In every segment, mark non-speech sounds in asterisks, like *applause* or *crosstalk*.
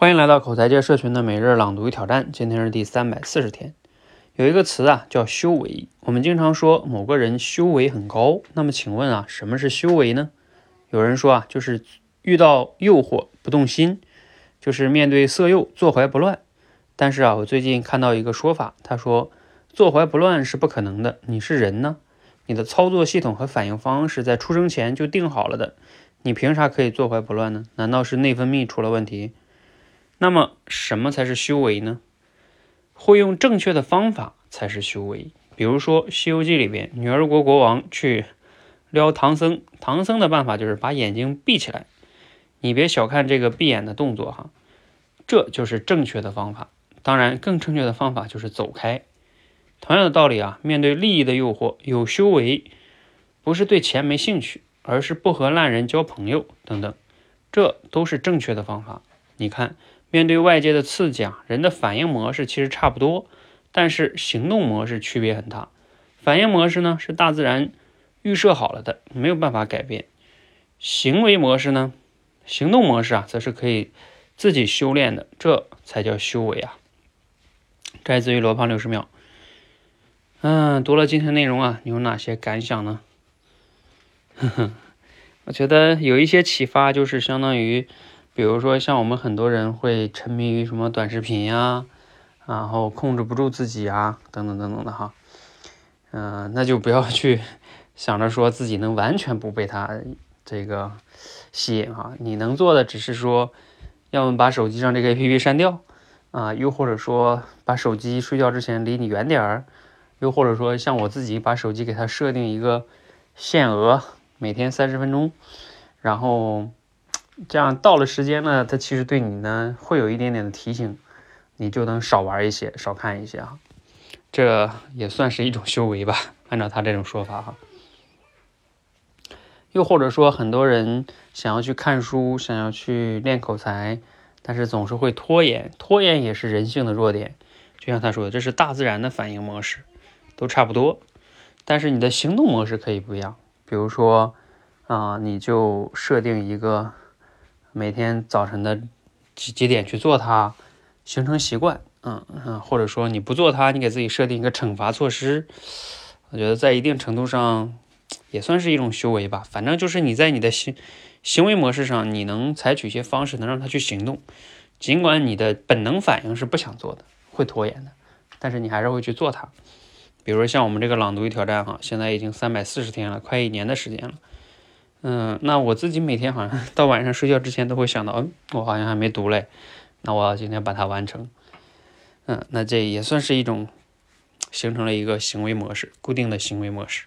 欢迎来到口才界社群的每日朗读与挑战，今天是第三百四十天。有一个词啊叫修为，我们经常说某个人修为很高，那么请问啊，什么是修为呢？有人说啊，就是遇到诱惑不动心，就是面对色诱坐怀不乱。但是啊，我最近看到一个说法，他说坐怀不乱是不可能的，你是人呢，你的操作系统和反应方式在出生前就定好了的，你凭啥可以坐怀不乱呢？难道是内分泌出了问题？那么什么才是修为呢？会用正确的方法才是修为。比如说《西游记》里边，女儿国国王去撩唐僧，唐僧的办法就是把眼睛闭起来。你别小看这个闭眼的动作哈，这就是正确的方法。当然，更正确的方法就是走开。同样的道理啊，面对利益的诱惑，有修为不是对钱没兴趣，而是不和烂人交朋友等等，这都是正确的方法。你看。面对外界的刺激啊，人的反应模式其实差不多，但是行动模式区别很大。反应模式呢是大自然预设好了的，没有办法改变。行为模式呢，行动模式啊，则是可以自己修炼的，这才叫修为啊。摘自于罗胖六十秒。嗯，读了今天内容啊，你有哪些感想呢？呵呵，我觉得有一些启发，就是相当于。比如说，像我们很多人会沉迷于什么短视频呀，然后控制不住自己啊，等等等等的哈，嗯，那就不要去 *laughs* 想着说自己能完全不被它这个 *silence* 吸引哈。你能做的只是说，要么把手机上这个 APP 删掉啊，又或者说把手机睡觉之前离你远点儿，又或者说像我自己把手机给它设定一个限额，每天三十分钟，然后。这样到了时间呢，它其实对你呢会有一点点的提醒，你就能少玩一些，少看一些啊。这也算是一种修为吧，按照他这种说法哈。又或者说，很多人想要去看书，想要去练口才，但是总是会拖延，拖延也是人性的弱点。就像他说的，这是大自然的反应模式，都差不多。但是你的行动模式可以不一样，比如说啊，你就设定一个。每天早晨的几几点去做它，形成习惯，嗯嗯，或者说你不做它，你给自己设定一个惩罚措施，我觉得在一定程度上也算是一种修为吧。反正就是你在你的行行为模式上，你能采取一些方式，能让他去行动，尽管你的本能反应是不想做的，会拖延的，但是你还是会去做它。比如说像我们这个朗读与挑战哈，现在已经三百四十天了，快一年的时间了。嗯，那我自己每天好像到晚上睡觉之前都会想到，嗯，我好像还没读嘞，那我要今天把它完成。嗯，那这也算是一种形成了一个行为模式，固定的行为模式，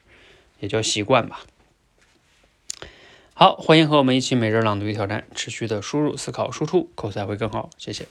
也叫习惯吧。好，欢迎和我们一起每日朗读与挑战，持续的输入、思考、输出，口才会更好。谢谢。